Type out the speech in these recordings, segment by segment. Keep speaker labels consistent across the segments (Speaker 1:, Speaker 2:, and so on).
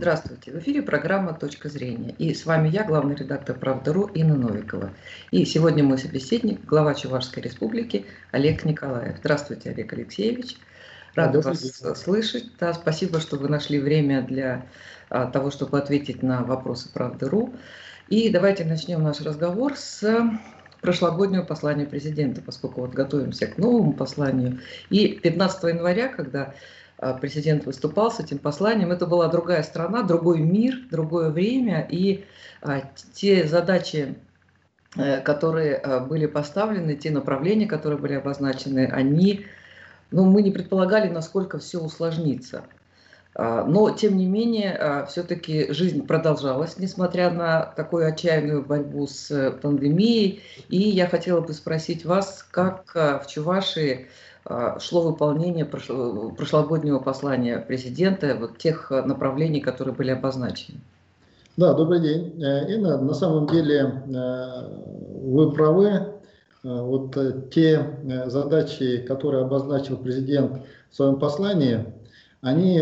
Speaker 1: Здравствуйте. В эфире программа «Точка зрения». И с вами я, главный редактор «Правда.ру» Инна Новикова. И сегодня мой собеседник, глава Чувашской республики Олег Николаев. Здравствуйте, Олег Алексеевич. Рада вас слышать. Да, спасибо, что вы нашли время для а, того, чтобы ответить на вопросы «Правда.ру». И давайте начнем наш разговор с прошлогоднего послания президента, поскольку вот готовимся к новому посланию. И 15 января, когда президент выступал с этим посланием. Это была другая страна, другой мир, другое время, и а, те задачи, э, которые а, были поставлены, те направления, которые были обозначены, они, ну, мы не предполагали, насколько все усложнится. Но, тем не менее, все-таки жизнь продолжалась, несмотря на такую отчаянную борьбу с э, пандемией. И я хотела бы спросить вас, как в Чувашии а, шло выполнение прошлогоднего послания президента, вот тех направлений, которые были обозначены.
Speaker 2: Да, добрый день. Э, Инна, на самом деле э, вы правы. Э, вот те задачи, которые обозначил президент в своем послании, они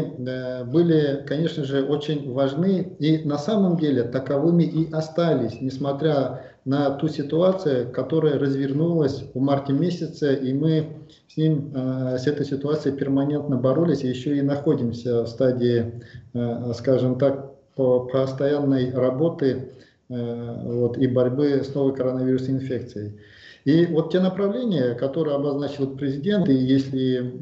Speaker 2: были, конечно же, очень важны и на самом деле таковыми и остались, несмотря на ту ситуацию, которая развернулась в марте месяце, и мы с ним, э, с этой ситуацией перманентно боролись, и еще и находимся в стадии, э, скажем так, по постоянной работы э, вот, и борьбы с новой коронавирусной инфекцией. И вот те направления, которые обозначил президент, и если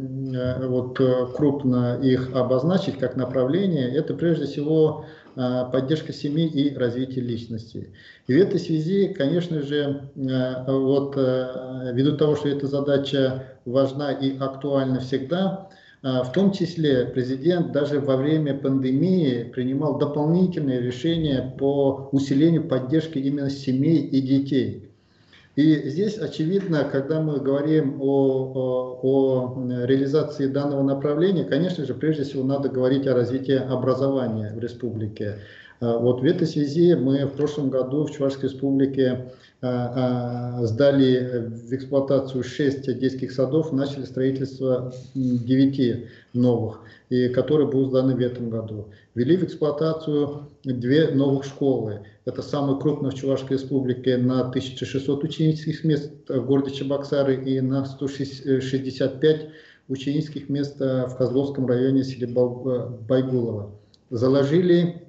Speaker 2: вот крупно их обозначить как направление, это прежде всего поддержка семьи и развитие личности. И в этой связи, конечно же, э, вот э, ввиду того, что эта задача важна и актуальна всегда, в том числе президент даже во время пандемии принимал дополнительные решения по усилению поддержки именно семей и детей. И здесь очевидно, когда мы говорим о, о, о реализации данного направления, конечно же, прежде всего надо говорить о развитии образования в республике. А, вот в этой связи мы в прошлом году в Чувашской республике сдали в эксплуатацию 6 детских садов, начали строительство 9 новых, и которые будут сданы в этом году. Ввели в эксплуатацию две новых школы. Это самые крупные в Чувашской республике на 1600 ученических мест в городе Чебоксары и на 165 ученических мест в Козловском районе селе Байгулово. Заложили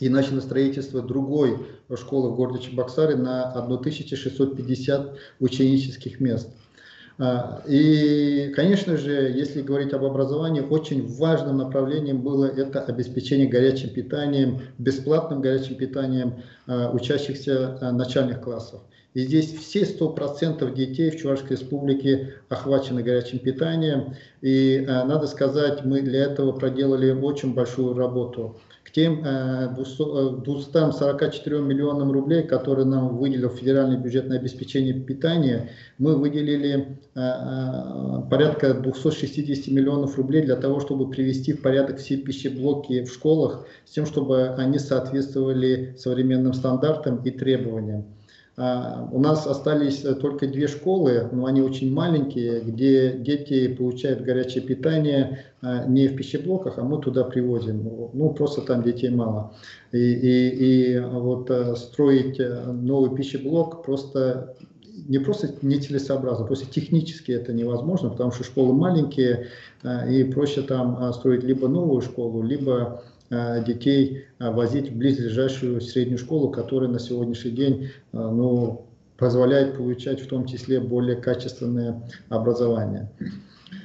Speaker 2: и начали строительство другой школы в городе Чебоксары на 1650 ученических мест. А, и, конечно же, если говорить об образовании, очень важным направлением было это обеспечение горячим питанием, бесплатным горячим питанием а, учащихся а, начальных классов. И здесь все 100% детей в Чувашской республике охвачены горячим питанием. И надо сказать, мы для этого проделали очень большую работу тем 244 э, э, миллионам рублей, которые нам выделил федеральный бюджет на обеспечение питания, мы выделили э, порядка 260 миллионов рублей для того, чтобы привести в порядок все пищеблоки в школах, с тем, чтобы они соответствовали современным стандартам и требованиям. А, у нас остались э, только две школы, но они очень маленькие, где дети получают горячее питание а, не в пищеблоках, а мы туда привозим. Ну, просто там детей мало. И, и, и вот э, строить э, новый пищеблок просто не просто нецелесообразно, просто технически это невозможно, потому что школы маленькие, и проще там строить либо новую школу, либо детей э, возить в близлежащую среднюю школу, которая на сегодняшний день э, ну, позволяет получать в том числе более качественное образование.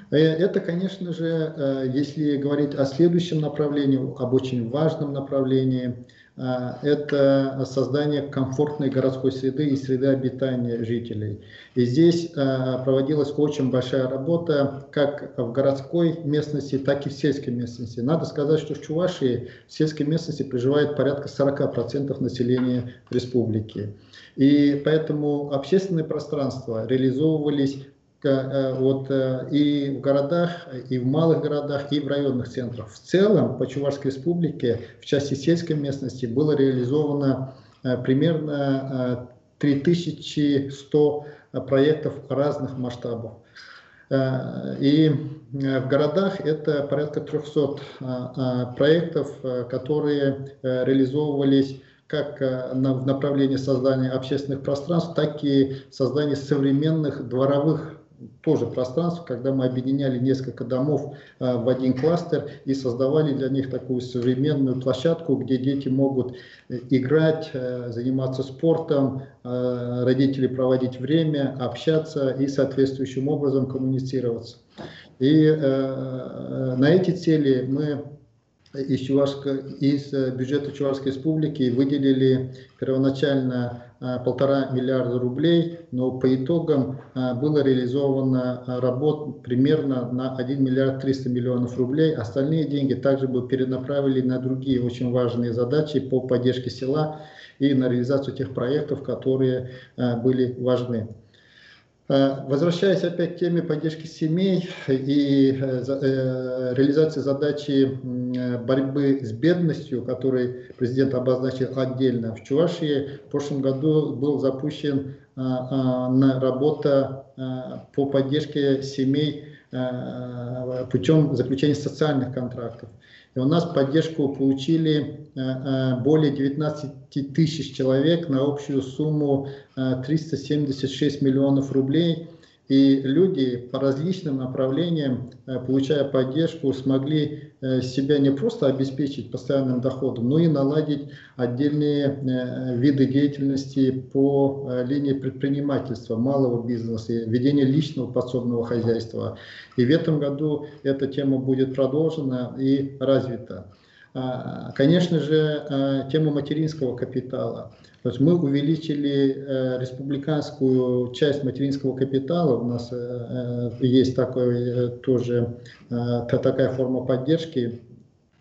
Speaker 2: Это, конечно же, если говорить о следующем направлении, об очень важном направлении, это создание комфортной городской среды и среды обитания жителей. И здесь а, проводилась очень большая работа как в городской местности, так и в сельской местности. Надо сказать, что в Чувашии в сельской местности проживает порядка 40% населения республики. И поэтому общественные пространства реализовывались вот, э, и в городах, и в малых городах, и в районных центрах. В целом по Чувашской республике в части сельской местности было реализовано э, примерно 3100 проектов разных масштабов. И в городах это порядка 300 проектов, которые реализовывались как в направлении создания общественных пространств, так и создания современных дворовых тоже пространство, когда мы объединяли несколько домов э, в один кластер и создавали для них такую современную площадку, где дети могут э, играть, э, заниматься спортом, родители проводить время, общаться и соответствующим образом коммуницироваться. И на эти цели мы из, Чувашска, из бюджета Чувашской республики выделили первоначально Э, полтора миллиарда рублей, но по итогам э, было реализовано э, работ примерно на 1 миллиард 300 миллионов рублей. Остальные деньги также бы перенаправили на другие очень важные задачи по поддержке села и на реализацию тех проектов, которые были важны. Э, возвращаясь опять к теме поддержки семей и э, э, реализации задачи борьбы с бедностью, который президент обозначил отдельно, в Чувашии в прошлом году был запущен работа по поддержке семей путем заключения социальных контрактов. И у нас поддержку получили э, э, более 19 тысяч человек на общую сумму 376 э, миллионов рублей. И люди по различным направлениям, э, получая поддержку, смогли э, себя не просто обеспечить постоянным доходом, но и наладить отдельные э, виды деятельности по линии предпринимательства, малого бизнеса, ведения личного подсобного хозяйства. И в этом году эта тема будет продолжена и развита. А, конечно же, тема материнского капитала – то есть мы увеличили э, республиканскую часть материнского капитала. У нас э, э есть такой, тоже такая форма поддержки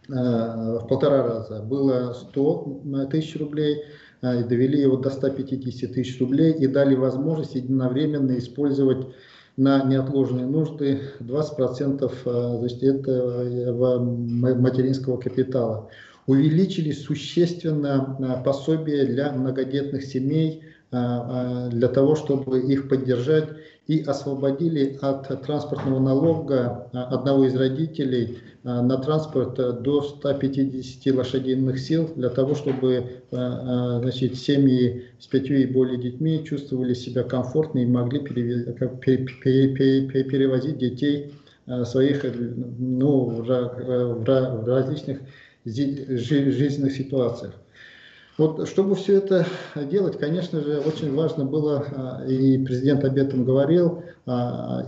Speaker 2: в полтора раза. Было 100 э, тысяч рублей, довели его до 150 тысяч рублей и дали возможность единовременно использовать на неотложные нужды 20% э, значит, этого материнского капитала. Увеличили существенно а, пособие для многодетных семей, для того, чтобы их поддержать, и освободили от транспортного налога одного из родителей на транспорт до 150 лошадиных сил, для того, чтобы значит, семьи с пятью и более детьми чувствовали себя комфортно и могли перевозить детей своих ну, в различных жизненных ситуациях. Вот, чтобы все это делать, конечно же, очень важно было, а, и президент об этом говорил,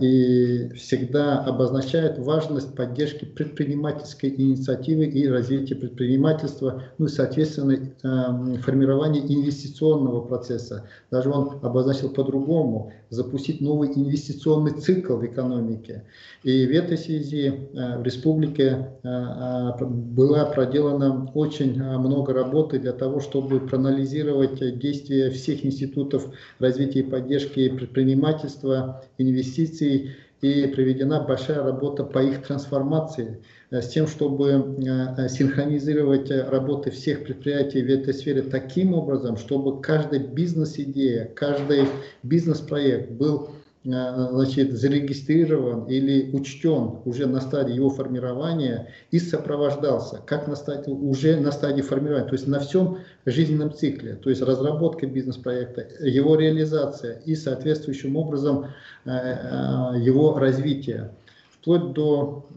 Speaker 2: и всегда обозначает важность поддержки предпринимательской инициативы и развития предпринимательства, ну и, соответственно, а, формирования инвестиционного процесса. Даже он обозначил по-другому, запустить новый инвестиционный цикл в экономике. И в этой связи в республике была проделана очень много работы для того, чтобы проанализировать действия всех институтов развития и поддержки предпринимательства, инвестиций, и проведена большая работа по их трансформации, э, с тем, чтобы э, синхронизировать работы всех предприятий в этой сфере таким образом, чтобы каждая бизнес-идея, каждый бизнес-проект был Э, значит, зарегистрирован или учтен уже на стадии его формирования и сопровождался, как на стадии, уже на стадии формирования, то есть на всем жизненном цикле, то есть разработка бизнес-проекта, его реализация и соответствующим образом э, э, его развитие, вплоть до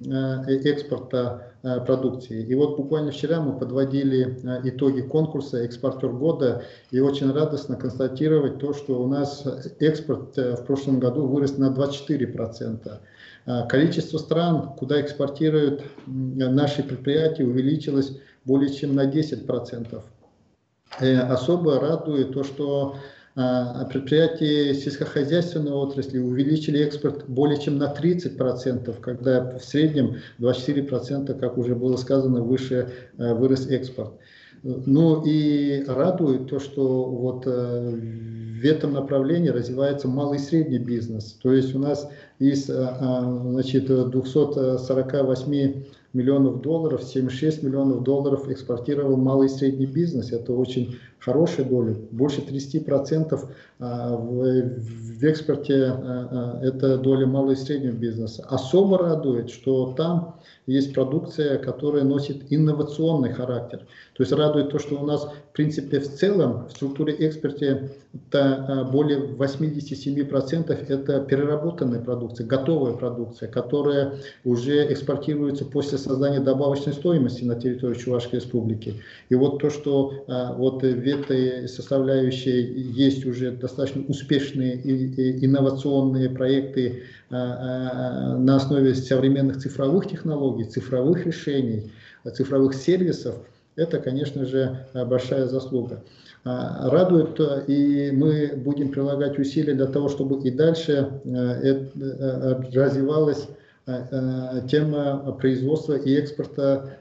Speaker 2: экспорта Э, продукции. И вот буквально вчера мы подводили э, итоги конкурса «Экспортер года» и очень радостно констатировать то, что у нас экспорт э, в прошлом году вырос на 24%. Количество стран, куда экспортируют наши предприятия, увеличилось более чем на 10%. Особо радует то, что предприятия сельскохозяйственной отрасли увеличили экспорт более чем на 30%, когда в среднем 24%, как уже было сказано, выше э, вырос экспорт. Ну и радует то, что вот э, в этом направлении развивается малый и средний бизнес. То есть у нас из э, значит, 248 миллионов долларов, 76 миллионов долларов экспортировал малый и средний бизнес. Это очень хорошая доля, больше 30% а, в экспорте а, а, это доля малого и среднего бизнеса. Особо радует, что там есть продукция, которая носит инновационный характер. То есть радует то, что у нас, в принципе, в целом в структуре экспорта это более 87% это переработанная продукция, готовая продукция, которая уже экспортируется после создания добавочной стоимости на территории Чувашской республики. И вот то, что вот в этой составляющей есть уже достаточно успешные и инновационные проекты на основе современных цифровых технологий, цифровых решений, цифровых сервисов, это, конечно же, большая заслуга. Радует, и мы будем прилагать усилия для того, чтобы и дальше развивалась тема производства и экспорта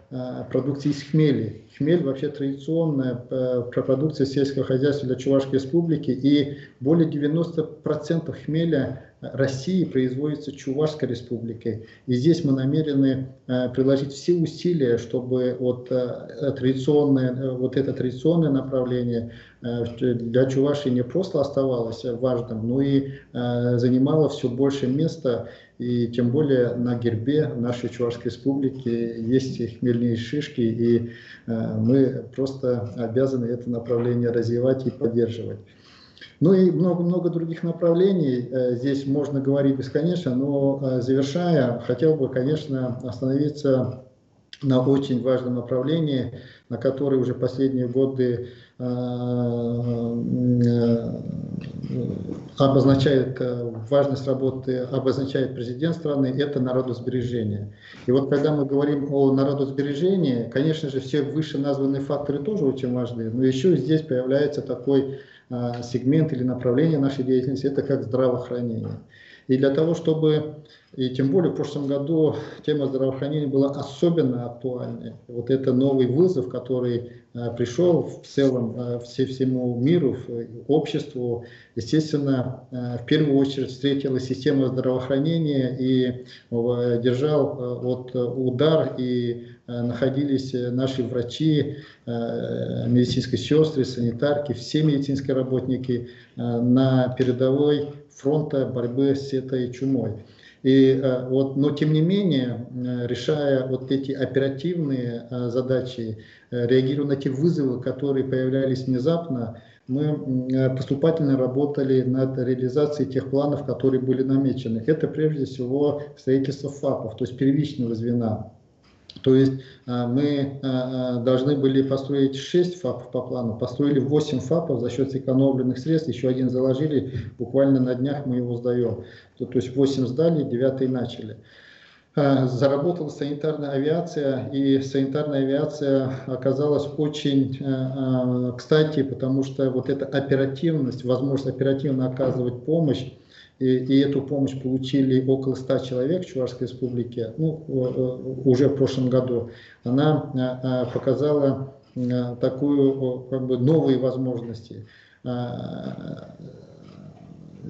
Speaker 2: продукции из хмели. Хмель вообще традиционная продукция сельского хозяйства для Чувашской республики, и более 90% хмеля России производится Чувашской республикой. И здесь мы намерены э, приложить все усилия, чтобы вот, э, традиционное, э, вот это традиционное направление для Чувашии не просто оставалось важным, но и занимало все больше места. И тем более на гербе нашей Чувашской республики есть хмельные шишки, и мы просто обязаны это направление развивать и поддерживать. Ну и много-много других направлений. Э, здесь можно говорить бесконечно, но э, завершая, хотел бы, конечно, остановиться на очень важном направлении, на которое уже последние годы э, обозначает важность работы, обозначает президент страны, это народосбережение. И вот когда мы говорим о народосбережении, конечно же, все выше названные факторы тоже очень важны, но еще здесь появляется такой а, сегмент или направление нашей деятельности, это как здравоохранение. И для того, чтобы, и тем более в прошлом году тема здравоохранения была особенно актуальной. Вот это новый вызов, который а, пришел в целом все, всему миру, обществу, естественно, в первую очередь встретила система здравоохранения и держал вот удар и Э, находились э, наши врачи, э, медицинские сестры, санитарки, все медицинские работники на передовой фронта борьбы с этой чумой. И вот, но тем не менее, решая вот эти оперативные задачи, реагируя на те вызовы, которые появлялись внезапно, мы поступательно работали над реализацией тех планов, которые были намечены. Это прежде всего строительство ФАПов, то есть первичного звена. То есть а, мы а, а, должны были построить 6 ФАПов по плану, построили 8 ФАПов за счет сэкономленных средств, еще один заложили, буквально на днях мы его сдаем. То, то есть 8 сдали, 9 начали. Заработала санитарная авиация, и санитарная авиация оказалась очень кстати, потому что вот эта оперативность, возможность оперативно оказывать помощь, и, и эту помощь получили около 100 человек в Чувашской республике, ну, уже в прошлом году, она а, а, показала а, такую, как бы, новые возможности.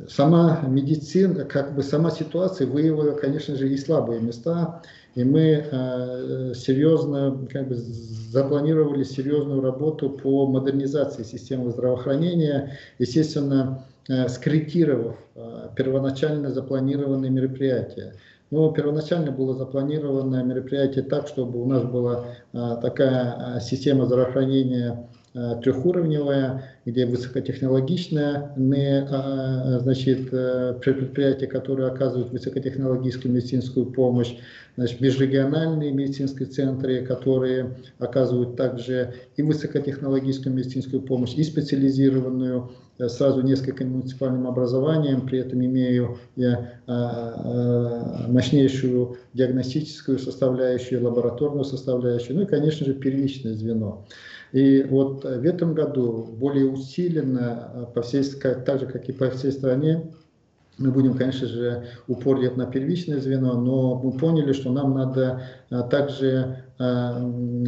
Speaker 2: Сама медицина, как бы сама ситуация выявила, конечно же, и слабые места, и мы серьезно как бы, запланировали серьезную работу по модернизации системы здравоохранения. Естественно, скорректировав э, первоначально запланированные мероприятия. Но ну, первоначально было запланировано мероприятие так, чтобы у нас была э, такая система здравоохранения трехуровневая, где высокотехнологичное значит, предприятия, которые оказывают высокотехнологическую медицинскую помощь, значит, межрегиональные медицинские центры, которые оказывают также и высокотехнологическую медицинскую помощь, и специализированную сразу нескольким муниципальным образованием, при этом имею я а, а, мощнейшую диагностическую составляющую, лабораторную составляющую, ну и, конечно же, первичное звено. И вот в этом году более усиленно, по всей, так же, как и по всей стране, мы будем, конечно же, упор делать на первичное звено, но мы поняли, что нам надо а, также а,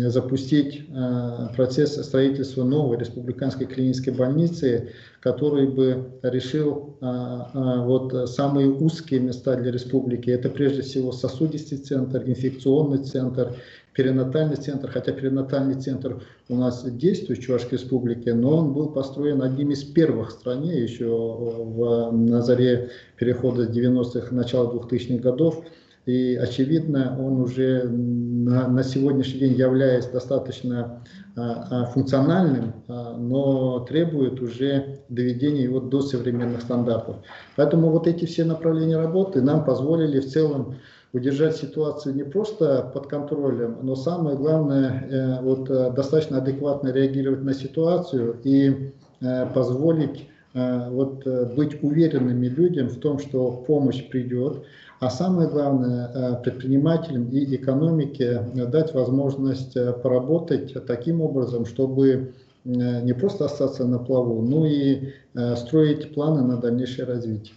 Speaker 2: запустить процесс строительства новой республиканской клинической больницы, который бы решил вот самые узкие места для республики. Это прежде всего сосудистый центр, инфекционный центр, перинатальный центр, хотя перинатальный центр у нас действует в Чувашской республике, но он был построен одним из первых в стране еще в, на заре перехода 90-х, начала 2000-х годов. И, очевидно, он уже на, на сегодняшний день является достаточно а, а, функциональным, а, но требует уже доведения его до современных стандартов. Поэтому вот эти все направления работы нам позволили в целом удержать ситуацию не просто под контролем, но самое главное, э, вот, э, достаточно адекватно реагировать на ситуацию и э, позволить вот, быть уверенными людям в том, что помощь придет, а самое главное, предпринимателям и экономике дать возможность поработать таким образом, чтобы не просто остаться на плаву, но и строить планы на дальнейшее развитие.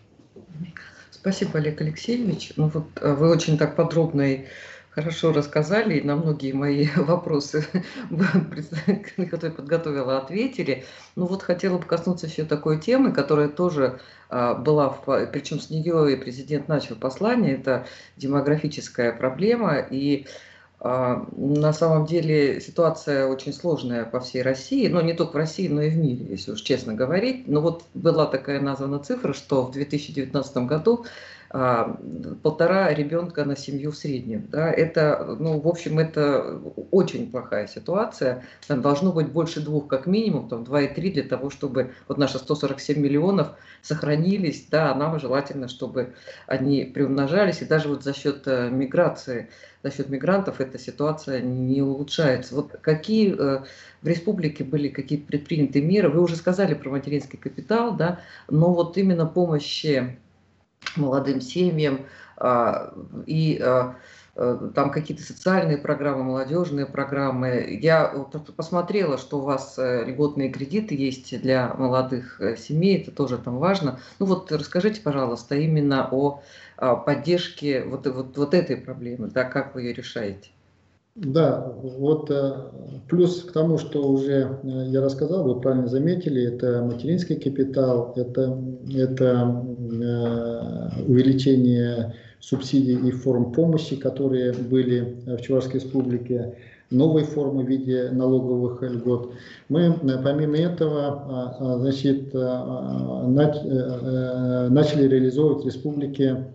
Speaker 1: Спасибо, Олег Алексеевич. Ну вот э, вы очень так подробно и хорошо рассказали, и на многие мои вопросы, которые подготовила, ответили. Ну вот хотела бы коснуться еще такой темы, которая тоже а, была, причем с нее и президент начал послание, это демографическая проблема, и на самом деле ситуация очень сложная по всей России, но не только в России, но и в мире, если уж честно говорить. Но вот была такая названа цифра, что в 2019 году а, полтора ребенка на семью в среднем. Да, это, ну, в общем, это очень плохая ситуация. Там должно быть больше двух, как минимум, там 2,3 для того, чтобы вот наши 147 миллионов сохранились. Да, нам желательно, чтобы они приумножались. И даже вот за счет э, миграции, за счет мигрантов эта ситуация не улучшается. Вот какие э, в республике были какие-то предприняты меры? Вы уже сказали про материнский капитал, да, но вот именно помощи молодым семьям, а, и а, э, там какие-то социальные программы, молодежные программы. Я посмотрела, что у вас э, льготные кредиты есть для молодых э, семей, это тоже там важно. Ну вот расскажите, пожалуйста, именно о поддержке вот, вот, вот этой проблемы, да, как вы ее решаете?
Speaker 2: Да, вот э, плюс к тому, что уже э, я рассказал, вы правильно заметили, это материнский капитал, это, это э, увеличение субсидий и форм помощи, которые были в Чувашской республике, новые формы в виде налоговых льгот. Мы помимо этого значит, начали реализовывать в республике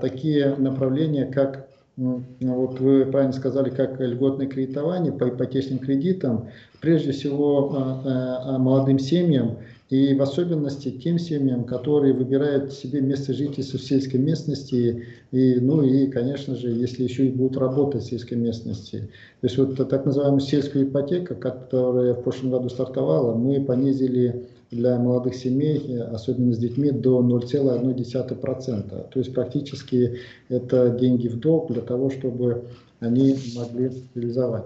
Speaker 2: такие направления, как вот вы правильно сказали, как льготное кредитование по ипотечным кредитам, прежде всего а, а, а, молодым семьям и в особенности тем семьям, которые выбирают себе место жительства в сельской местности, и, ну и, конечно же, если еще и будут работать в сельской местности. То есть вот так называемую сельскую ипотеку, которая в прошлом году стартовала, мы понизили для молодых семей, особенно с детьми, до 0,1%. То есть практически это деньги в долг для того, чтобы они могли реализовать.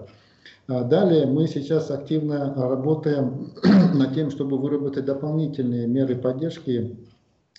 Speaker 2: А далее мы сейчас активно работаем над тем, чтобы выработать дополнительные меры поддержки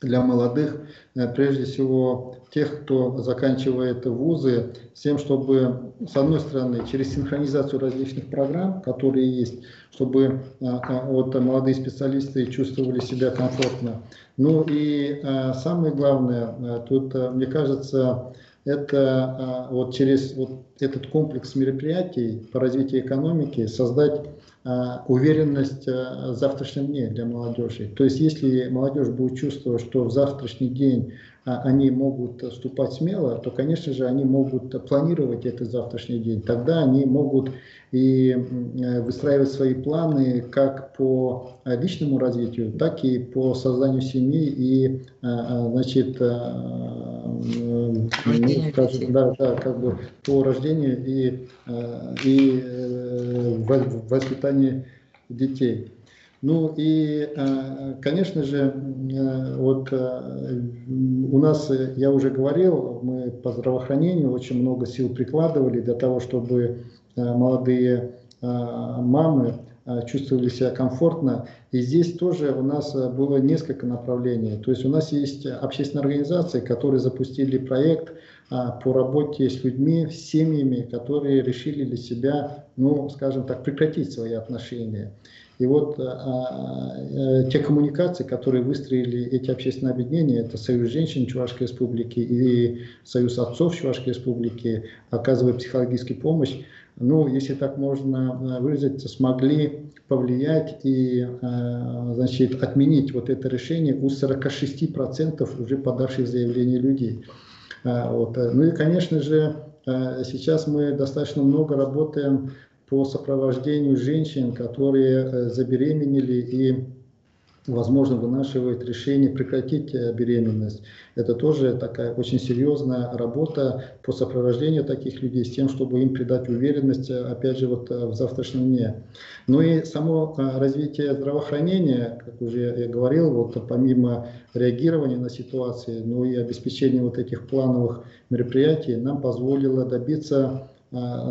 Speaker 2: для молодых, э, прежде всего тех, кто заканчивает вузы, с тем, чтобы, с одной стороны, через синхронизацию различных программ, которые есть, чтобы а, а, вот, молодые специалисты чувствовали себя комфортно. Ну и самое главное, тут, мне кажется, это вот через вот этот комплекс мероприятий по развитию экономики создать а, уверенность а, в завтрашнем дне для молодежи. То есть если молодежь будет чувствовать, что в завтрашний день а, они могут вступать смело, то, конечно же, они могут планировать этот завтрашний день. Тогда они могут и э, выстраивать свои планы как по личному развитию, так и по созданию семьи и, значит, ну, скажем, да, да, как бы по рождению и, и э, воспитанию детей. Ну и, э, конечно же, э, вот э, у нас, я уже говорил, мы по здравоохранению очень много сил прикладывали для того, чтобы молодые мамы чувствовали себя комфортно. И здесь тоже у нас было несколько направлений. То есть у нас есть общественные организации, которые запустили проект по работе с людьми, с семьями, которые решили для себя, ну, скажем так, прекратить свои отношения. И вот а, а, те коммуникации, которые выстроили эти общественные объединения, это Союз женщин Чувашской республики и Союз отцов Чувашской республики, оказывая психологическую помощь, ну, если так можно выразиться, смогли повлиять и значит, отменить вот это решение у 46% уже подавших заявление людей. Вот. Ну и, конечно же, сейчас мы достаточно много работаем по сопровождению женщин, которые э, забеременели и возможно, вынашивает решение прекратить э, беременность. Это тоже такая очень серьезная работа по сопровождению таких людей с тем, чтобы им придать уверенность, э, опять же, вот в завтрашнем дне. Ну и само развитие здравоохранения, как уже я говорил, вот помимо реагирования на ситуации, ну и обеспечения вот этих плановых мероприятий нам позволило добиться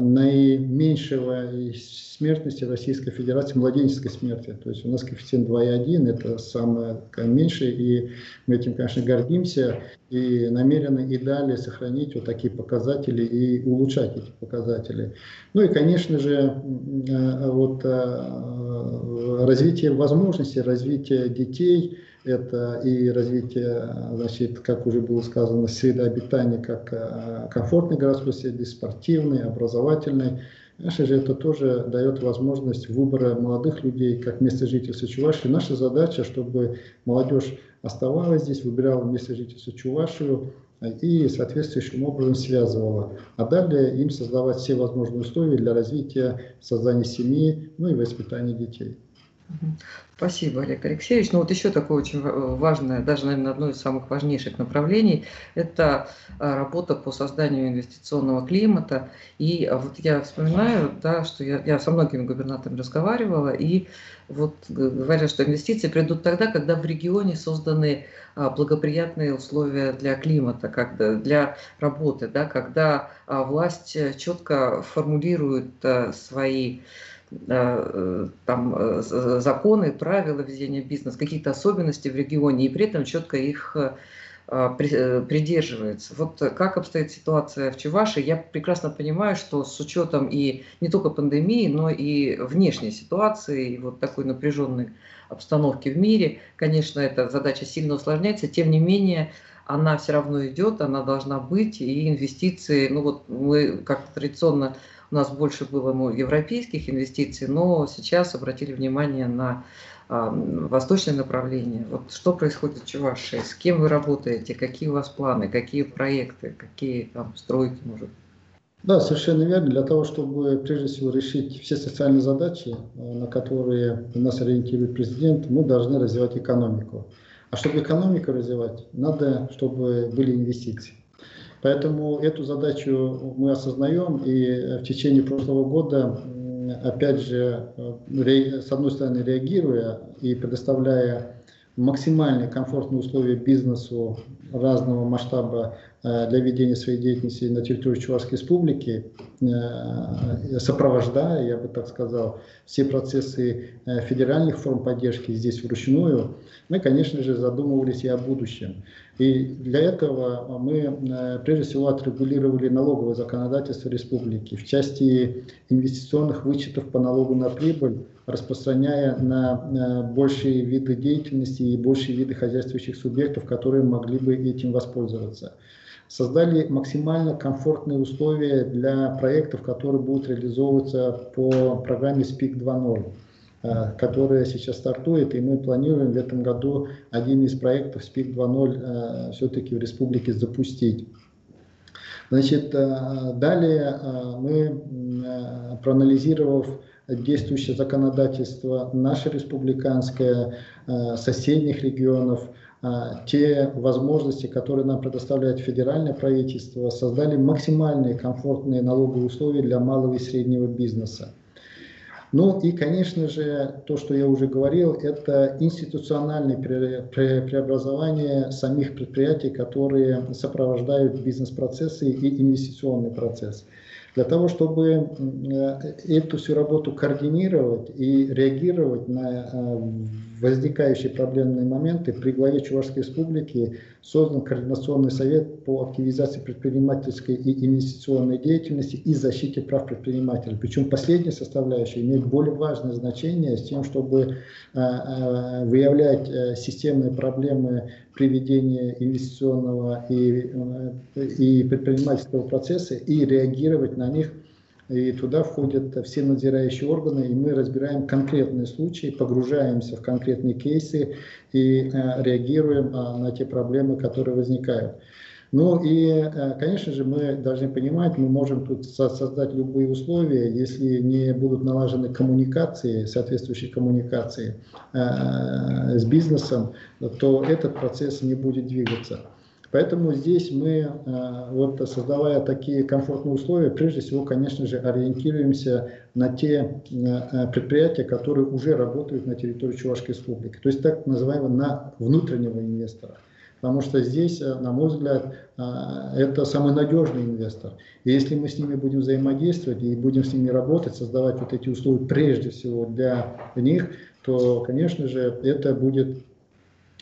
Speaker 2: наименьшего смертности Российской Федерации, младенческой смерти. То есть у нас коэффициент 2,1, это самое меньшее, и мы этим, конечно, гордимся и намерены и далее сохранить вот такие показатели и улучшать эти показатели. Ну и, конечно же, а, вот а, развитие возможностей, развитие детей – это и развитие, значит, как уже было сказано, среды обитания, как э, комфортной городской среды, спортивной, образовательной. Конечно же, это тоже дает возможность выбора молодых людей как место жительства Чувашии. Наша задача, чтобы молодежь оставалась здесь, выбирала место жительства Чувашию и соответствующим образом связывала. А далее им создавать все возможные условия для развития, создания семьи, ну и воспитания детей.
Speaker 1: Спасибо, Олег Алексеевич. Ну вот еще такое очень важное, даже, наверное, одно из самых важнейших направлений, это а, работа по созданию инвестиционного климата. И вот я вспоминаю, да, что я, я со многими губернаторами разговаривала, и вот говорят, что инвестиции придут тогда, когда в регионе созданы а, благоприятные условия для климата, когда, для работы, да, когда а, власть четко формулирует свои Э, там, э, законы, правила ведения бизнеса, какие-то особенности в регионе, и при этом четко их э, придерживается. Вот как обстоит ситуация в Чувашии, я прекрасно понимаю, что с учетом и не только пандемии, но и внешней ситуации, и вот такой напряженной обстановки в мире, конечно, эта задача сильно усложняется, тем не менее, она все равно идет, она должна быть, и инвестиции, ну вот мы как традиционно у нас больше было ну, европейских инвестиций, но сейчас обратили внимание на э, восточное направление. Вот что происходит в Чувашии, с кем вы работаете, какие у вас планы, какие проекты, какие там стройки, может
Speaker 2: да, совершенно верно. Для того, чтобы прежде всего решить все социальные задачи, э, на которые нас ориентирует президент, мы должны развивать экономику. А чтобы экономику развивать, надо, чтобы были инвестиции. Поэтому эту задачу мы осознаем, и в течение прошлого года, опять же, с одной стороны, реагируя и предоставляя максимально комфортные условия бизнесу разного масштаба э, для ведения своей деятельности на территории Чувашской республики, э, сопровождая, я бы так сказал, все процессы э, федеральных форм поддержки здесь вручную, мы, конечно же, задумывались и о будущем. И для этого мы прежде всего отрегулировали налоговое законодательство республики в части инвестиционных вычетов по налогу на прибыль, распространяя на большие виды деятельности и большие виды хозяйствующих субъектов, которые могли бы этим воспользоваться. Создали максимально комфортные условия для проектов, которые будут реализовываться по программе СПИК 2.0 э, которая сейчас стартует, и мы планируем в этом году один из проектов СПИК 2.0 э, все-таки в республике запустить. Значит, э, далее мы, проанализировав действующее законодательство, наше республиканское, соседних регионов, те возможности, которые нам предоставляет федеральное правительство, создали максимальные комфортные налоговые условия для малого и среднего бизнеса. Ну и, конечно же, то, что я уже говорил, это институциональное преобразование самих предприятий, которые сопровождают бизнес-процессы и инвестиционный процесс. Для того, чтобы э, эту всю работу координировать и реагировать на э, возникающие проблемные моменты, при главе Чувашской Республики создан Координационный совет по активизации предпринимательской и инвестиционной деятельности и защите прав предпринимателей. Причем последняя составляющая имеет более важное значение с тем, чтобы э, выявлять системные проблемы при ведении инвестиционного и, и предпринимательского процесса и реагировать на них. И туда входят все надзирающие органы, и мы разбираем конкретные случаи, погружаемся в конкретные кейсы и э, реагируем э, на те проблемы, которые возникают. Ну и, э, конечно же, мы должны понимать, мы можем тут создать любые условия, если не будут налажены коммуникации, соответствующие коммуникации э, с бизнесом, то этот процесс не будет двигаться. Поэтому здесь мы, э, вот создавая такие комфортные условия, прежде всего, конечно же, ориентируемся на те предприятия, которые уже работают на территории Чувашской республики, то есть так называемого на внутреннего инвестора. Потому что здесь, э, на мой взгляд, э, это самый надежный инвестор. И если мы с ними будем взаимодействовать и будем с ними работать, создавать вот эти условия прежде всего для них, то, конечно же, это будет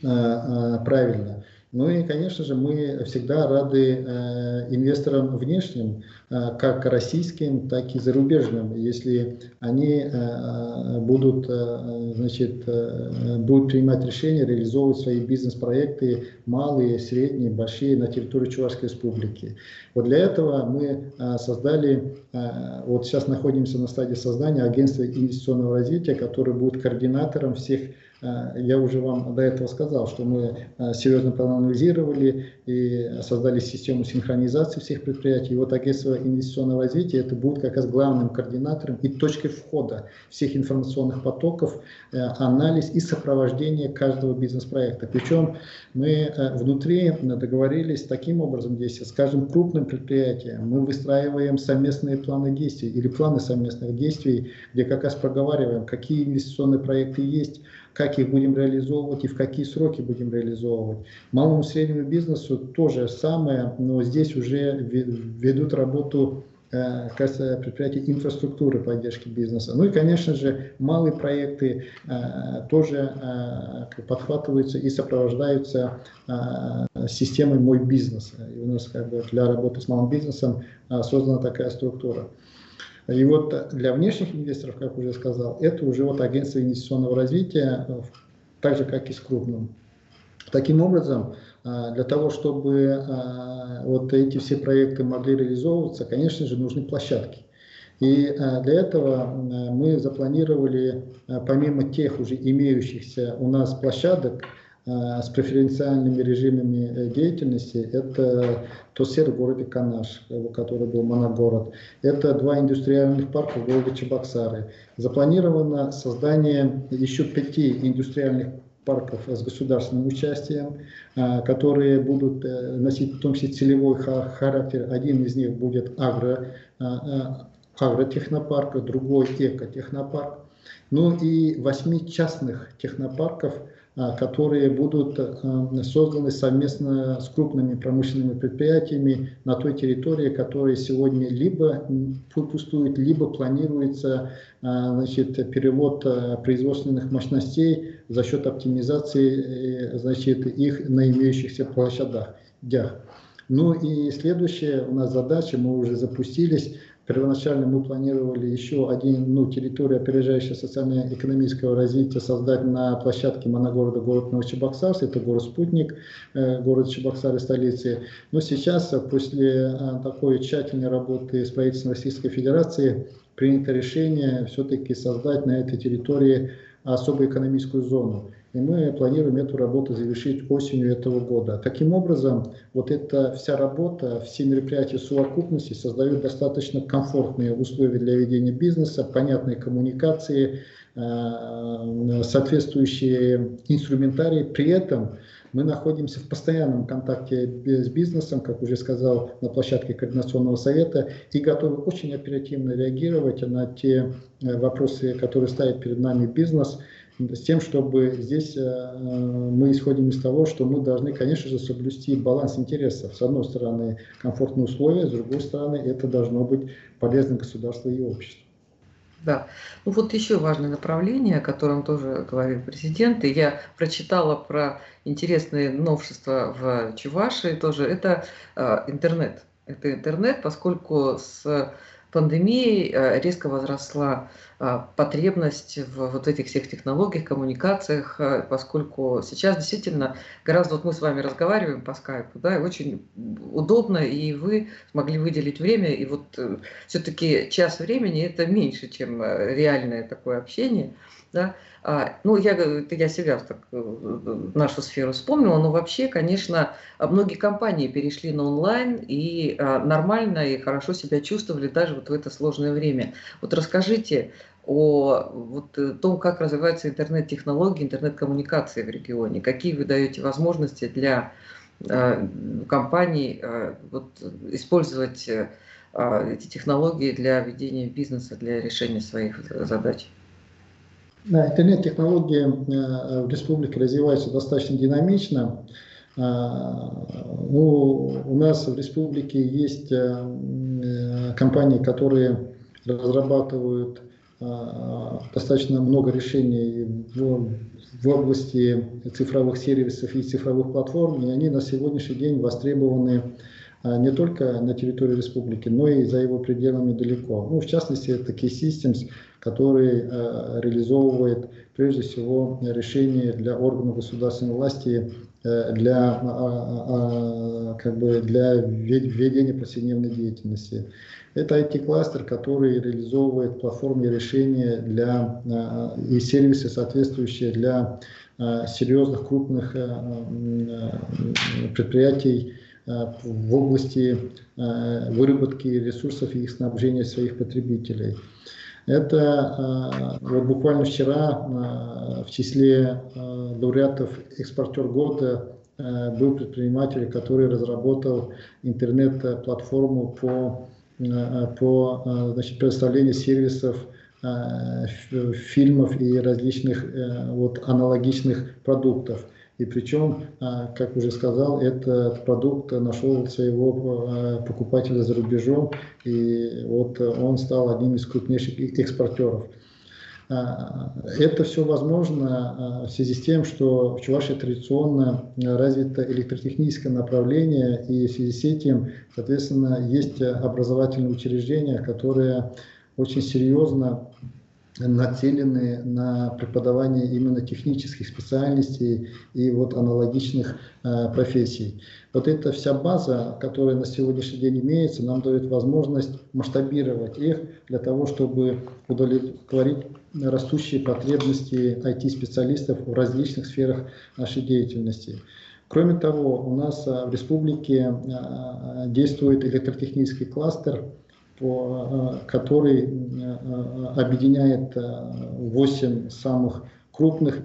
Speaker 2: э, правильно. Ну и, конечно же, мы всегда рады э, инвесторам внешним, э, как российским, так и зарубежным, если они э, будут, э, значит, э, будут принимать решения, реализовывать свои бизнес-проекты, малые, средние, большие, на территории Чувашской Республики. Вот для этого мы э, создали, э, вот сейчас находимся на стадии создания агентства инвестиционного развития, которое будет координатором всех я уже вам до этого сказал, что мы э, серьезно проанализировали и создали систему синхронизации всех предприятий. И вот агентство инвестиционного развития это будет как раз главным координатором и точкой входа всех информационных потоков, э, анализ и сопровождение каждого бизнес-проекта. Причем мы внутри договорились таким образом здесь, скажем, крупным предприятиям, мы выстраиваем совместные планы действий или планы совместных действий, где как раз проговариваем, какие инвестиционные проекты есть, как их будем реализовывать и в какие сроки будем реализовывать. Малому и среднему бизнесу тоже самое, но здесь уже ведут работу э, кажется, предприятий инфраструктуры поддержки бизнеса. Ну и, конечно же, малые проекты э, тоже э, подхватываются и сопровождаются э, системой «Мой бизнес». И у нас как бы для работы с малым бизнесом создана такая структура. И вот для внешних инвесторов, как уже сказал, это уже вот агентство инвестиционного развития, э, так же как и с крупным. Таким образом, э, для того, чтобы э, вот эти все проекты могли реализовываться, конечно же, нужны площадки. И для этого мы запланировали, помимо тех уже имеющихся у нас площадок, с преференциальными режимами э, деятельности. Это ТОСЕР в городе Канаш, э, который был моногород. Это два индустриальных парка в городе Чебоксары. Запланировано создание еще пяти индустриальных парков с государственным участием, э, которые будут носить в том числе целевой характер. Один из них будет агро, агротехнопарк, другой экотехнопарк. Ну и восьми частных технопарков – которые будут а, созданы совместно с крупными промышленными предприятиями на той территории, которая сегодня либо пустует, либо планируется а, значит, перевод производственных мощностей за счет оптимизации значит, их на имеющихся площадях. Ну и следующая у нас задача, мы уже запустились, Первоначально мы планировали еще один, ну, территорию опережающего социально-экономического развития создать на площадке моногорода город Новочебоксарск, это город-спутник, э, город Чебоксары столицы. Но сейчас, после э, такой тщательной работы с правительством Российской Федерации, принято решение все-таки создать на этой территории особую экономическую зону. И мы планируем эту работу завершить осенью этого года. Таким образом, вот эта вся работа, все мероприятия совокупности создают достаточно комфортные условия для ведения бизнеса, понятные коммуникации, э, соответствующие инструментарии. При этом Мы находимся в постоянном контакте с бизнесом, как уже сказал, на площадке Координационного совета, и готовы очень оперативно реагировать на те э, вопросы, которые ставит перед нами бизнес, с тем, чтобы здесь э, мы исходим из того, что мы должны, конечно же, соблюсти баланс интересов. С одной стороны, комфортные условия, с другой стороны, это должно быть полезно государству и обществу.
Speaker 1: Да. Ну вот еще важное направление, о котором тоже говорил президент, и я прочитала про интересные новшества в Чувашии тоже, это э, интернет. Это интернет, поскольку с пандемией э, резко возросла потребность в вот этих всех технологиях, коммуникациях, э, поскольку сейчас действительно гораздо, вот мы с вами разговариваем по скайпу, да, и очень удобно, и вы смогли выделить время, и вот все-таки час времени это меньше, чем реальное такое общение, да, а, ну, я, это я себя так, в нашу сферу вспомнила, но вообще, конечно, многие компании перешли на онлайн и а, нормально и хорошо себя чувствовали даже вот в это сложное время. Вот расскажите о вот, э, том, как развиваются интернет-технологии, интернет-коммуникации в регионе, какие вы даете возможности для а, компаний вот, использовать эти технологии для ведения бизнеса, для решения своих задач.
Speaker 2: Интернет-технологии э, в республике развиваются достаточно динамично. Э, ну, у нас в республике есть э, компании, которые разрабатывают достаточно много решений в, в области цифровых сервисов и цифровых платформ, и они на сегодняшний день востребованы не только на территории республики, но и за его пределами далеко. Ну, в частности, это Key Systems, который э, реализовывает прежде всего решения для органов государственной власти э, для, а, а, а, как бы для ведения повседневной деятельности. Это IT-кластер, который реализовывает платформы решения для, и сервисы, соответствующие для серьезных крупных предприятий в области выработки ресурсов и их снабжения своих потребителей. Это э, вот буквально вчера э, в числе э, лауреатов «Экспортер года» был предприниматель, который разработал интернет-платформу по, по значит, предоставлению сервисов фильмов и различных вот, аналогичных продуктов. И причем, а, как уже сказал, этот продукт нашел своего а, покупателя за рубежом, и вот он стал одним из крупнейших экспортеров. А, это все возможно в связи с тем, что в Чувашии традиционно развито электротехническое направление, и в связи с этим, соответственно, есть образовательные учреждения, которые очень серьезно нацелены на преподавание именно технических специальностей и вот аналогичных э, профессий. Вот эта вся база, которая на сегодняшний день имеется, нам дает возможность масштабировать их для того, чтобы удовлетворить растущие потребности IT-специалистов в различных сферах нашей деятельности. Кроме того, у нас э, в республике э, действует электротехнический кластер, Э, который э, объединяет 8 э, самых крупных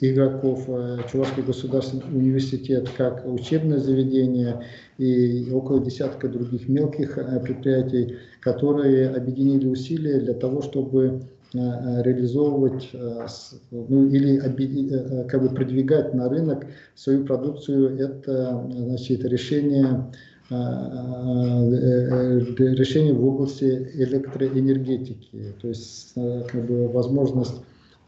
Speaker 2: игроков Чувашский государственный университет как учебное заведение и около десятка других мелких предприятий, которые объединили усилия для того, чтобы реализовывать ну, или как бы продвигать на рынок свою продукцию. Это значит, решение Э, э, э, решений в области электроэнергетики, то есть как бы, возможность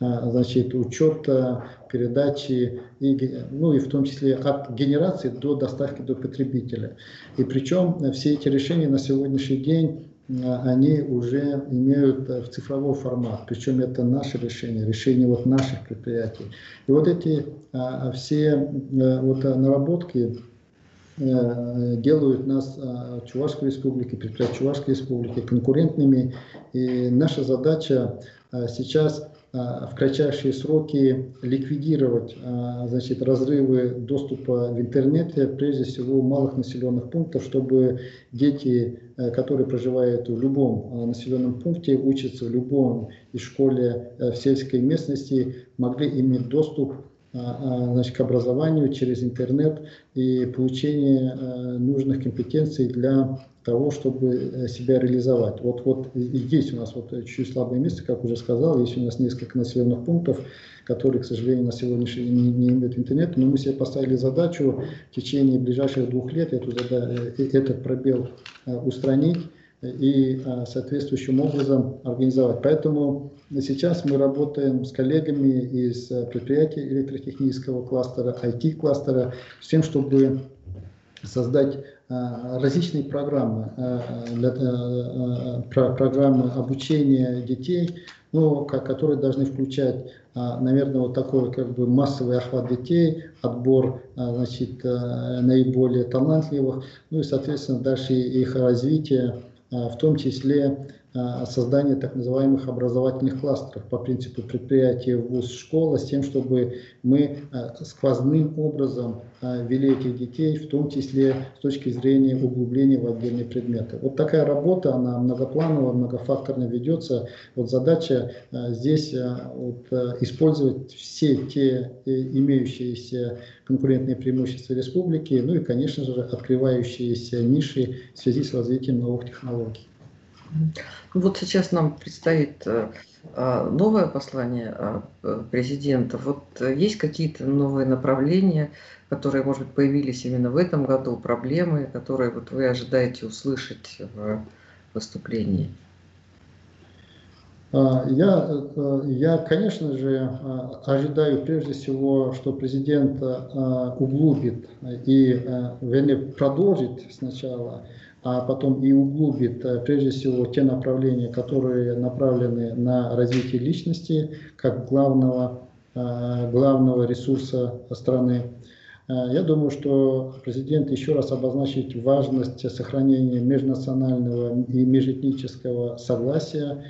Speaker 2: значит, учета, передачи, и, ну и в том числе от генерации до доставки до потребителя. И причем все эти решения на сегодняшний день они уже имеют в цифровой формат, причем это наши решения, решения вот наших предприятий. И вот эти все вот наработки Э, делают нас, э, Чувашской республики, предприятия Чувашской республики, конкурентными. И наша задача э, сейчас в кратчайшие сроки ликвидировать значит, разрывы доступа в интернете, прежде всего в малых населенных пунктах, чтобы дети, которые проживают в любом населенном пункте, учатся в любом из школе в сельской местности, могли иметь доступ значит, к образованию через интернет и получение нужных компетенций для того, чтобы себя реализовать. Вот, вот есть у нас вот чуть слабое место, как уже сказал, есть у нас несколько населенных пунктов, которые, к сожалению, на сегодняшний день не, не имеют интернета, но мы себе поставили задачу в течение ближайших двух лет эту, этот пробел устранить и а, соответствующим образом организовать. Поэтому сейчас мы работаем с коллегами из а, предприятий электротехнического кластера, IT-кластера, с тем, чтобы создать а, различные программы, для, программы обучения детей, ну, которые должны включать, наверное, вот такой как бы массовый охват детей, отбор значит, наиболее талантливых, ну и, соответственно, дальше их развитие в том числе а, создание так называемых образовательных кластеров по принципу предприятия вуз школа с тем, чтобы мы а, сквозным образом вели этих детей, в том числе с точки зрения углубления в отдельные предметы. Вот такая работа, она многоплановая, многофакторно ведется. Вот задача здесь вот, использовать все те э, имеющиеся конкурентные преимущества республики, ну и, конечно же, открывающиеся ниши в связи с развитием новых технологий.
Speaker 1: Вот сейчас нам предстоит э, а, новое послание а, президента. Вот э, есть какие-то новые направления, которые, может быть, появились именно в этом году, проблемы, которые вот вы ожидаете услышать в выступлении?
Speaker 2: А, я, э, я, конечно же, ожидаю прежде всего, что президент углубит и, вернее, продолжит сначала, а потом и углубит прежде всего те направления, которые направлены на развитие личности как главного, главного ресурса страны. Я думаю, что президент еще раз обозначит важность сохранения межнационального и межэтнического согласия,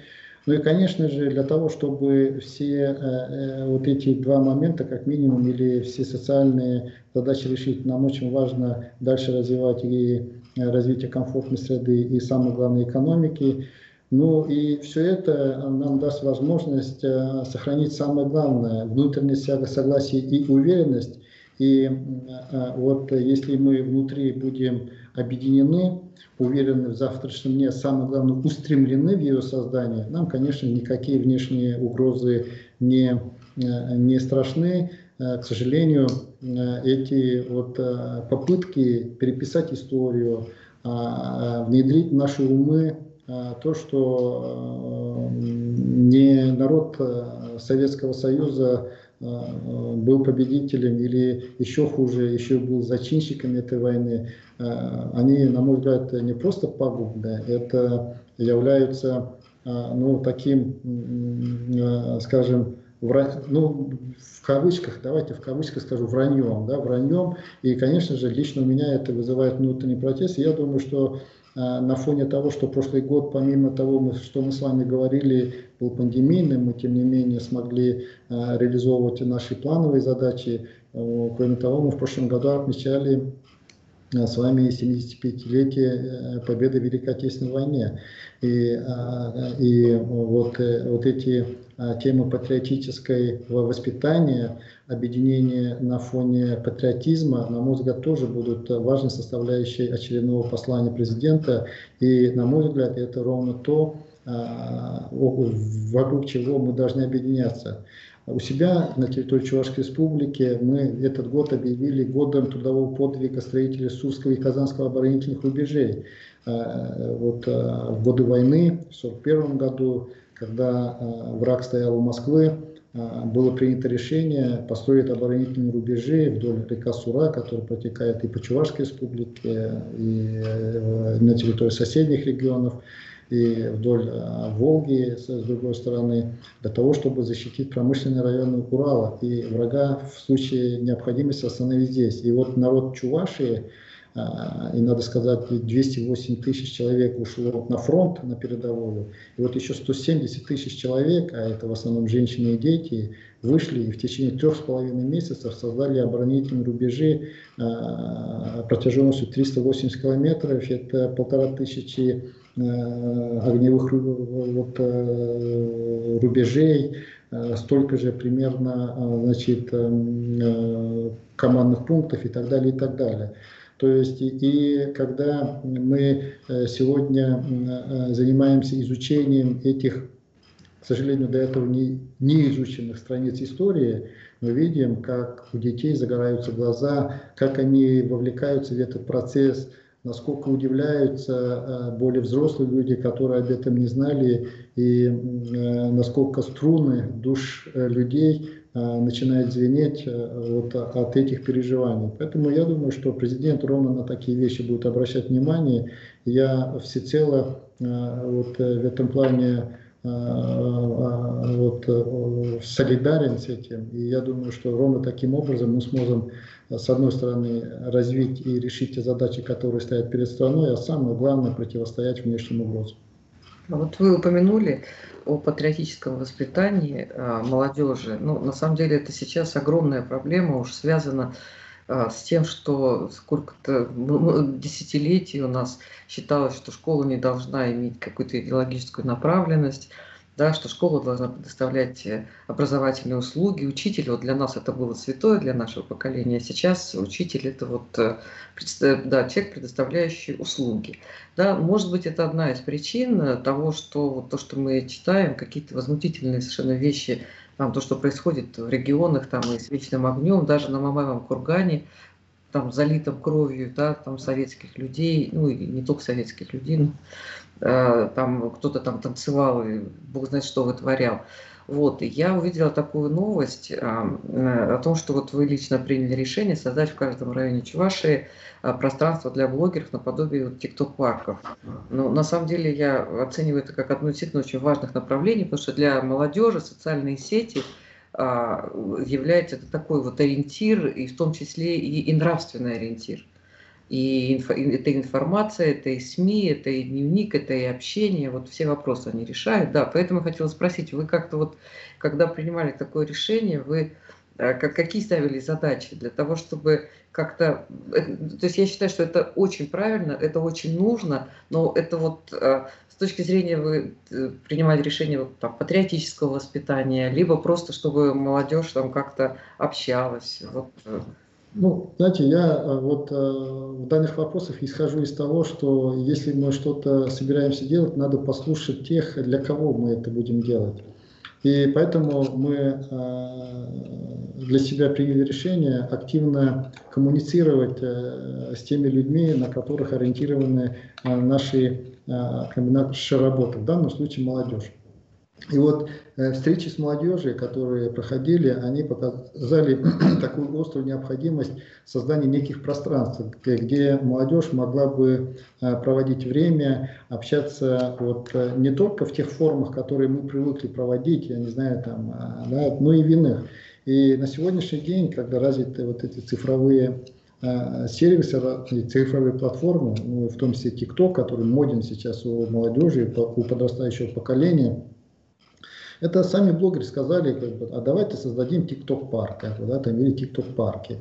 Speaker 2: ну и, конечно же, для того, чтобы все э, э, вот эти два момента, как минимум, или все социальные задачи решить, нам очень важно дальше развивать и э, развитие комфортной среды, и самое главное, экономики. Ну и все это нам даст возможность э, сохранить самое главное, внутреннее согласие и уверенность. И э, вот если мы внутри будем объединены, уверены в завтрашнем дне, самое главное, устремлены в ее создание, нам, конечно, никакие внешние угрозы не, не страшны. К сожалению, эти вот попытки переписать историю, внедрить в наши умы то, что не народ Советского Союза был победителем или еще хуже, еще был зачинщиком этой войны, Э, они, на мой взгляд, не просто пагубные, это являются э, ну, таким, э, скажем, вра... ну, в кавычках, давайте в кавычках скажу, враньем, да, враньем. И, конечно же, лично у меня это вызывает внутренний протест. Я думаю, что на фоне того, что прошлый год, помимо того, что мы с вами говорили, был пандемийным, мы, тем не менее, смогли реализовывать наши плановые задачи. Кроме того, мы в прошлом году отмечали Э, с вами 75-летие э, победы в Великой Отечественной войне. И, а, и вот, э, вот эти а, темы патриотической воспитания, объединения на фоне патриотизма, на мой взгляд, тоже будут важной составляющей очередного послания президента. И, на мой взгляд, это ровно то, а, вокруг чего мы должны объединяться. У себя на территории Чувашской республики мы этот год объявили годом трудового подвига строителей Сурского и Казанского оборонительных рубежей. Э, вот э, в годы войны, в 1941 году, когда э, враг стоял у Москвы, было принято решение построить оборонительные рубежи вдоль река Сура, которая протекает и по Чувашской республике, и на территории соседних регионов и вдоль Волги с другой стороны, для того, чтобы защитить промышленные районы Урала и врага в случае необходимости остановить здесь. И вот народ Чувашии, и надо сказать, 208 тысяч человек ушло на фронт, на передовую, и вот еще 170 тысяч человек, а это в основном женщины и дети, вышли и в течение трех с половиной месяцев создали оборонительные рубежи э, протяженностью 380 километров, это полтора тысячи Э, огневых вот, э, рубежей, столько же примерно значит, командных пунктов и так далее, и так далее. То есть и когда мы сегодня занимаемся изучением этих, к сожалению, до этого не, не изученных страниц истории, мы видим, как у детей загораются глаза, как они вовлекаются в этот процесс, насколько удивляются э, более взрослые люди, которые об этом не знали, и э, насколько струны душ э, людей начинают звенеть вот от этих переживаний. Поэтому я думаю, что президент ровно на такие вещи будет обращать внимание. Я всецело вот в этом плане Э, э, вот, э, солидарен с этим. И я думаю, что ровно таким образом мы сможем, с одной стороны, развить и решить те задачи, которые стоят перед страной, а самое главное, противостоять внешним угрозам.
Speaker 1: А вот вы упомянули о патриотическом воспитании молодежи. Ну, на самом деле это сейчас огромная проблема, уж связана с тем, что сколько-то десятилетий у нас считалось, что школа не должна иметь какую-то идеологическую направленность, да, что школа должна предоставлять э, образовательные услуги. Учитель, вот для нас это было святое, для нашего поколения. Сейчас учитель это вот э, да, человек, предоставляющий услуги. Да, может быть, это одна из причин э, того, что вот то, что мы читаем, какие-то возмутительные совершенно вещи, там, то, что происходит в регионах там, и с вечным огнем, даже на Мамаевом кургане, там залитом кровью, да, там советских людей, ну и не только советских людей, но, там кто-то там танцевал и бог знает что вытворял. Вот, и я увидела такую новость э, о том, что вот вы лично приняли решение создать в каждом районе Чувашии э, пространство для блогеров наподобие вот, тикток-парков. Но на самом деле я оцениваю это как одно из действительно очень важных направлений, потому что для молодежи социальные сети – а, является это такой вот ориентир, и в том числе и, и нравственный ориентир. И инфо, это информация, это и СМИ, это и дневник, это и общение, вот все вопросы они решают. Да, поэтому я хотела спросить, вы как-то вот, когда принимали такое решение, вы а, как, какие ставили задачи для того, чтобы как-то... Э, то есть я считаю, что это очень правильно, это очень нужно, но это вот а, с точки зрения вы э, принимать решение там, патриотического воспитания, либо просто чтобы молодежь там как-то общалась. Вот. Э.
Speaker 2: Ну, знаете, я вот в данных вопросах исхожу из того, что если мы что-то собираемся делать, надо послушать тех, для кого мы это будем делать. И поэтому мы э, для себя приняли решение активно коммуницировать э, с теми людьми, на которых ориентированы э, наши, наша работа, в данном случае молодежь. И вот э, встречи с молодежью, которые проходили, они показали такую острую необходимость создания неких пространств, где молодежь могла бы э, проводить время, общаться вот э, не только в тех формах, которые мы привыкли проводить, я не знаю, там, а, да, но и в иных. И на сегодняшний день, когда развиты вот эти цифровые сервисы, цифровые платформы, ну, в том числе TikTok, который моден сейчас у молодежи, у подрастающего поколения, это сами блогеры сказали, как бы, а давайте создадим TikTok-парк, как бы, да, там, или TikTok-парки.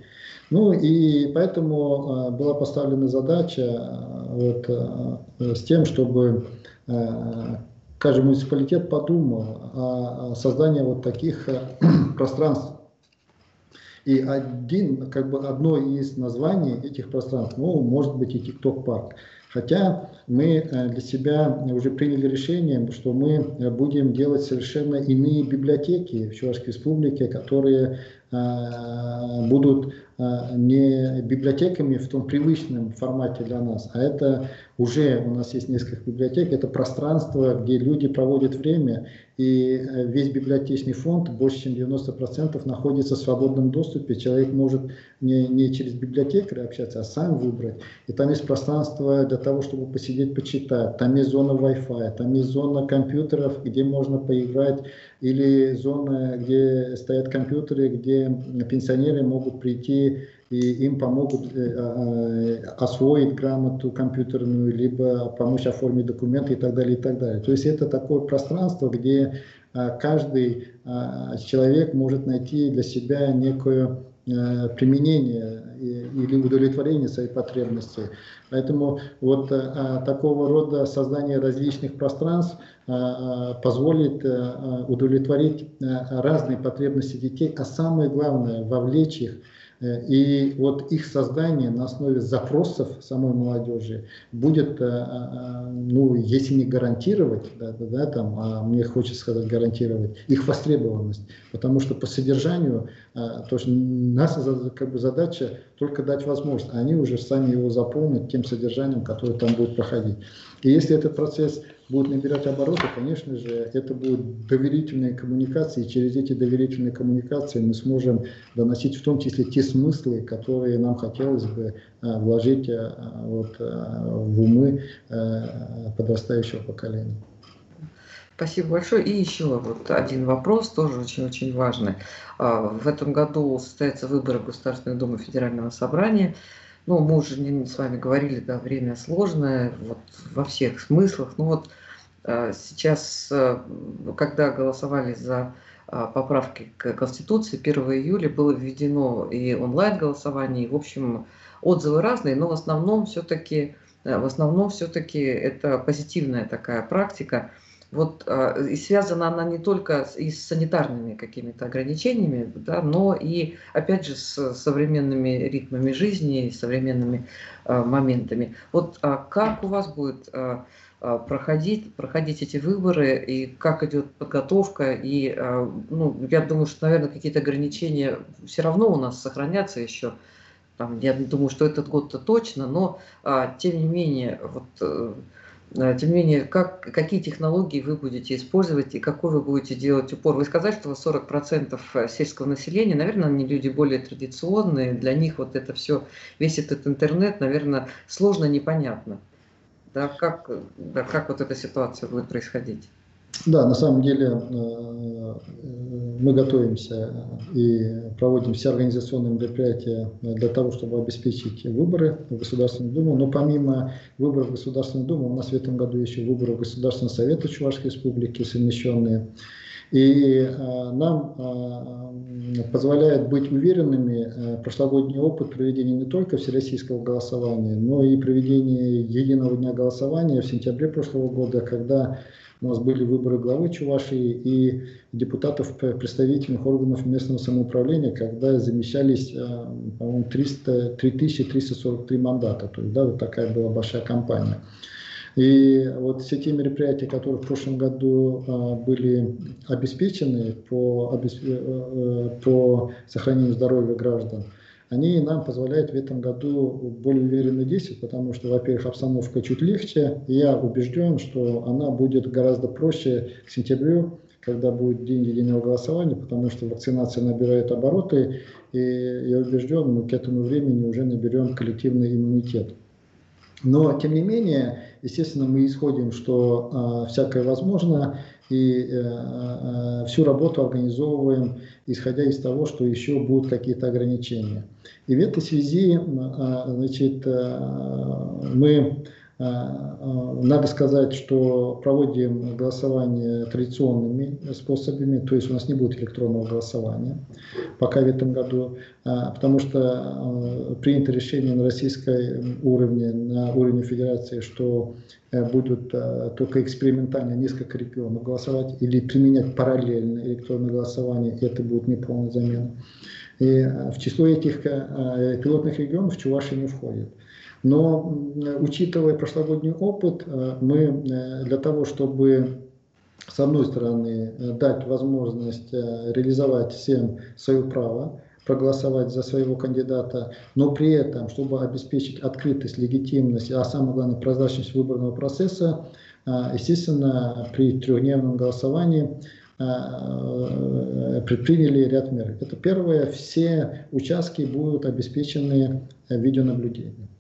Speaker 2: Ну и поэтому э, была поставлена задача э, вот, э, с тем, чтобы каждый муниципалитет подумал о, о создании вот таких пространств. И один, как бы одно из названий этих пространств, ну, может быть и TikTok-парк. Хотя мы э, для себя уже приняли решение, что мы э, будем делать совершенно иные библиотеки в Чувашской Республике, которые э, будут не библиотеками в том привычном формате для нас, а это уже у нас есть несколько библиотек, это пространство, где люди проводят время, и э, весь библиотечный фонд, больше чем 90% находится в свободном доступе. Человек может не, не через библиотекаря общаться, а сам выбрать. И там есть пространство для того, чтобы посидеть, почитать. Там есть зона Wi-Fi, там есть зона компьютеров, где можно поиграть, или зона, где стоят компьютеры, где пенсионеры могут прийти и им помогут э, э, освоить грамоту компьютерную, либо помочь оформить документы и так далее, и так далее. То есть это такое пространство, где э, каждый человек может найти для себя некую применения или удовлетворения своей потребности. Поэтому вот такого рода создание различных пространств позволит удовлетворить разные потребности детей, а самое главное вовлечь их Э, и вот их создание на основе запросов самой молодежи будет, э, э, ну, если не гарантировать, да, да, там, а мне хочется сказать гарантировать, их востребованность. Потому что по содержанию, то, что наша как бы, задача только дать возможность, а они уже сами его заполнят тем содержанием, которое там будет проходить. И если этот процесс будет набирать обороты, конечно же, это будут доверительные коммуникации, и через эти доверительные коммуникации мы сможем доносить в том числе те смыслы, которые нам хотелось бы а, вложить а, вот, а, в умы подрастающего поколения.
Speaker 1: Спасибо большое. И еще вот один вопрос, тоже очень-очень важный. В этом году состоятся выборы в Государственную Думу Федерального Собрания. Ну, мы уже с вами говорили, да, время сложное, вот во всех смыслах. Ну вот Э, сейчас, э, когда голосовали за э, поправки к Конституции, 1 июля было введено и онлайн-голосование, и, в общем, отзывы разные, но в основном все-таки в основном все-таки это позитивная такая практика. Вот, и связана она не только и с санитарными какими-то ограничениями, да, но и, опять же, с современными ритмами жизни, современными моментами. Вот а как у вас будет а, проходить, проходить эти выборы, и как идет подготовка, и а, ну, я думаю, что, наверное, какие-то ограничения все равно у нас сохранятся еще, там, я думаю, что этот год-то точно, но а, тем не менее, вот, э, тем не менее, как, какие технологии вы будете использовать и какой вы будете делать упор? Вы сказали, что 40% сельского населения, наверное, они люди более традиционные, для них вот это все, весь этот интернет, наверное, сложно, непонятно. Да, как, да, как вот эта ситуация будет происходить?
Speaker 2: Да, на самом деле э, мы готовимся и проводим все организационные мероприятия для того, чтобы обеспечить выборы в Государственную Думу. Но помимо выборов в Государственную Думу, у нас в этом году еще выборы в Государственный Совет Чувашской Республики совмещенные. И э, нам э, позволяет быть уверенными э, прошлогодний опыт проведения не только всероссийского голосования, но и проведения единого дня голосования в сентябре прошлого года, когда у нас были выборы главы Чувашии и депутатов представительных органов местного самоуправления, когда замещались, по-моему, 3343 мандата. То есть, да, вот такая была большая кампания. И вот все те мероприятия, которые в прошлом году а, были обеспечены по, обесп... Э, э, по сохранению здоровья граждан, они нам позволяют в этом году более уверенно действовать, потому что, во-первых, обстановка чуть легче, и я убежден, что она будет гораздо проще к сентябрю, когда будет день единого голосования, потому что вакцинация набирает обороты, и я убежден, мы к этому времени уже наберем коллективный иммунитет. Но, тем не менее, естественно, мы исходим, что э, всякое возможно, и э, э, всю работу организовываем, исходя из того, что еще будут какие-то ограничения. И в этой связи э, значит, э, мы а, а, надо сказать, что проводим голосование традиционными способами, то есть у нас не будет электронного голосования пока в этом году, а, потому что принято решение на российской уровне, на уровне федерации, что э, будут только экспериментально несколько регионов голосовать или применять параллельно электронное голосование, и это будет неполная замена. И в число этих э, пилотных регионов Чувашия не входит. Но учитывая прошлогодний опыт, э, мы э, для того, чтобы с одной стороны э, дать возможность реализовать всем свое право, проголосовать за своего кандидата, но при этом, чтобы обеспечить открытость, легитимность, а самое главное прозрачность выборного процесса, естественно, при трехдневном голосовании предприняли ряд мер. Это первое, все участки будут обеспечены видеонаблюдением.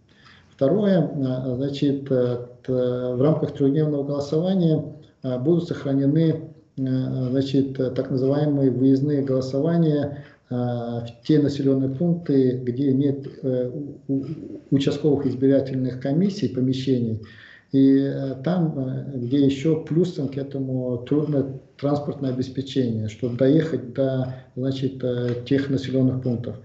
Speaker 2: Второе, э, значит, э, в рамках трехдневного голосования э, будут сохранены значит, так называемые выездные голосования в те населенные пункты, где нет участковых избирательных комиссий, помещений, и там, где еще плюсом к этому трудно транспортное обеспечение, чтобы доехать до значит, тех населенных пунктов.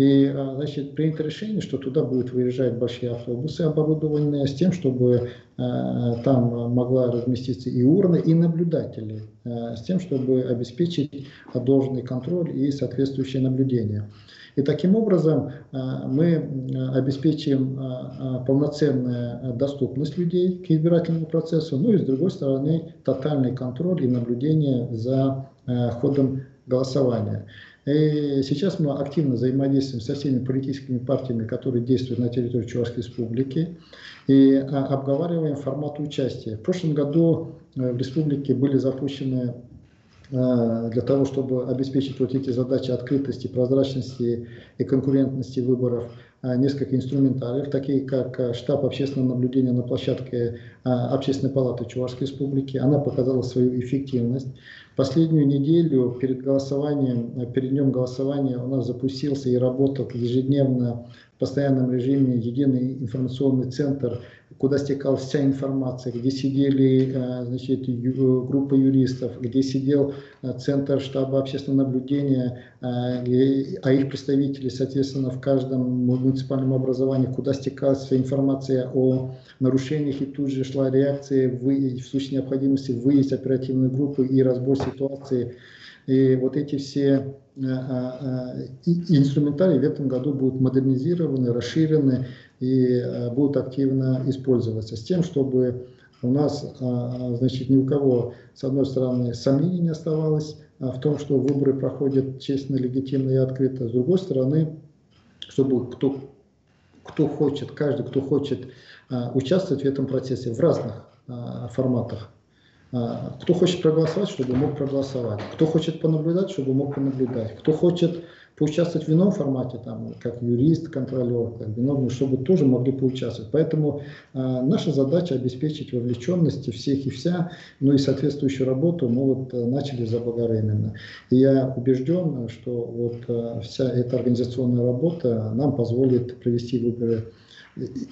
Speaker 2: И, а, значит, принято решение, что туда будут выезжать большие автобусы, оборудованные с тем, чтобы там могла разместиться и урны, и наблюдатели, с тем, чтобы обеспечить должный контроль и соответствующее наблюдение. И таким образом мы обеспечим полноценную доступность людей к избирательному процессу, ну и с другой стороны тотальный контроль и наблюдение за ходом голосования. И сейчас мы активно взаимодействуем со всеми политическими партиями, которые действуют на территории Чувашской Республики, и обговариваем формат участия. В прошлом году в республике были запущены Э, для того, чтобы обеспечить вот эти задачи открытости, прозрачности и конкурентности выборов, э, несколько инструментариев, такие как э, штаб общественного наблюдения на площадке Общественной палаты Чувашской Республики. Она показала свою эффективность. Последнюю неделю перед голосованием, перед днем голосования у нас запустился и работал ежедневно постоянном режиме единый информационный центр куда стекалась вся информация, где сидели э, значит, группа юристов, где сидел э, Центр штаба общественного наблюдения, э, а их представители, соответственно, в каждом муниципальном образовании, куда стекалась вся информация о нарушениях, и тут же шла реакция в, в случае необходимости выезд оперативной группы и разбор ситуации. И вот эти все инструментарии в этом году будут модернизированы, расширены, и э, будут активно использоваться. С тем, чтобы у нас значит, ни у кого, с одной стороны, сомнений не оставалось в том, что выборы проходят честно, легитимно и открыто, с другой стороны, чтобы кто, кто хочет, каждый, кто хочет участвовать в этом процессе в разных форматах, кто хочет проголосовать, чтобы мог проголосовать. Кто хочет понаблюдать, чтобы мог понаблюдать. Кто хочет поучаствовать в ином формате, там, как юрист, контролер, как виновный, чтобы тоже могли поучаствовать. Поэтому э, наша задача обеспечить вовлеченность всех и вся, ну и соответствующую работу мы вот э, начали заблаговременно. И я убежден, что вот э, вся эта организационная работа нам позволит провести выборы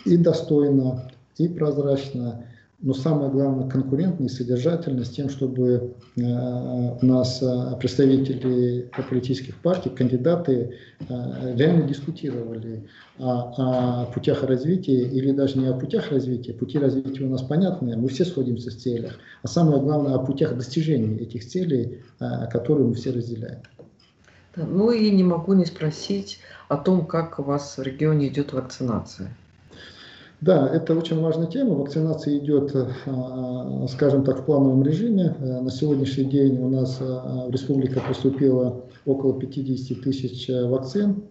Speaker 2: и достойно, и прозрачно, но самое главное конкурентно и содержательно с тем, чтобы э, у нас э, представители политических партий, кандидаты э, реально дискутировали о, о путях развития или даже не о путях развития, пути развития у нас понятные, мы все сходимся в целях, а самое главное о путях достижения этих целей, которые мы все разделяем.
Speaker 1: Ну и не могу не спросить о том, как у вас в регионе идет вакцинация.
Speaker 2: Да, это очень важная тема. Вакцинация идет, э, скажем так, в плановом режиме. Э, на сегодняшний день у нас э, в республике поступило около 50 тысяч вакцин.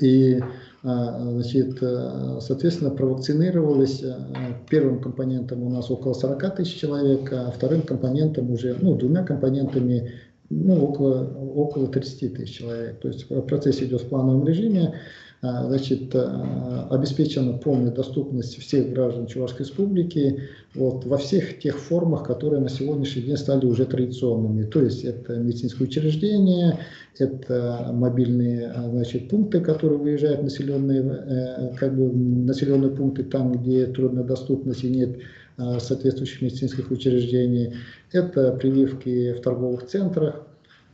Speaker 2: И, значит, соответственно, провакцинировалось первым компонентом у нас около 40 тысяч человек, а вторым компонентом уже, ну, двумя компонентами ну, около, около 30 тысяч человек. То есть процесс идет в плановом режиме. А, значит, а, обеспечена полная доступность всех граждан Чувашской Республики вот, во всех тех формах, которые на сегодняшний день стали уже традиционными. То есть это медицинские учреждения, это мобильные а, значит, пункты, которые выезжают в населенные, э, как бы, населенные пункты там, где трудная доступность и нет соответствующих медицинских учреждений. Это прививки в торговых центрах,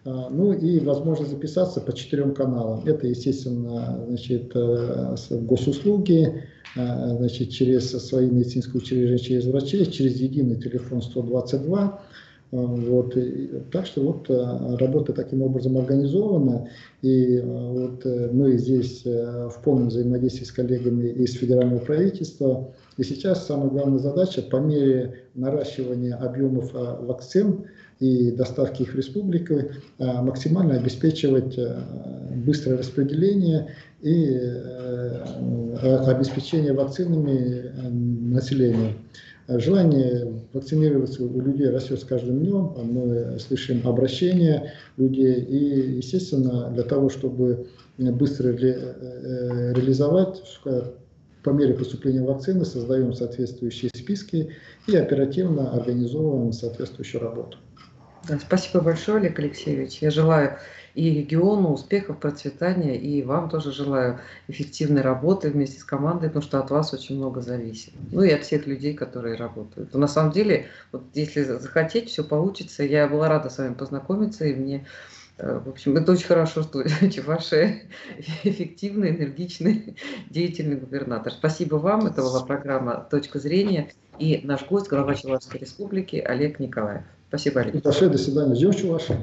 Speaker 2: ну и возможность записаться по четырем каналам. Это, естественно, значит, э, госуслуги, э, значит, через свои медицинские учреждения, через врачей, через единый телефон 122. Э, вот. Так что вот работа таким образом организована, и вот мы здесь в полном взаимодействии с коллегами из федерального правительства. И сейчас самая главная задача по мере наращивания объемов вакцин, и доставки их в республику, а, максимально обеспечивать э, быстрое распределение и э, обеспечение вакцинами э, населения. Желание вакцинироваться у людей растет с каждым днем, мы слышим обращения людей, и, естественно, для того, чтобы быстро ре, реализовать по мере поступления вакцины создаем соответствующие списки и оперативно организовываем соответствующую работу.
Speaker 1: Да, спасибо большое, Олег Алексеевич. Я желаю и региону успехов, процветания, и вам тоже желаю эффективной работы вместе с командой, потому что от вас очень много зависит. Ну и от всех людей, которые работают. Но на самом деле, вот если захотеть, все получится. Я была рада с вами познакомиться, и мне Э, в общем, это очень хорошо, что Чувашия эффективный, энергичный, деятельный губернатор. Спасибо вам. Это была программа «Точка зрения» и наш гость, глава Чувашской республики Олег Николаев. Спасибо, Олег.
Speaker 2: До свидания. Ждем Чувашию.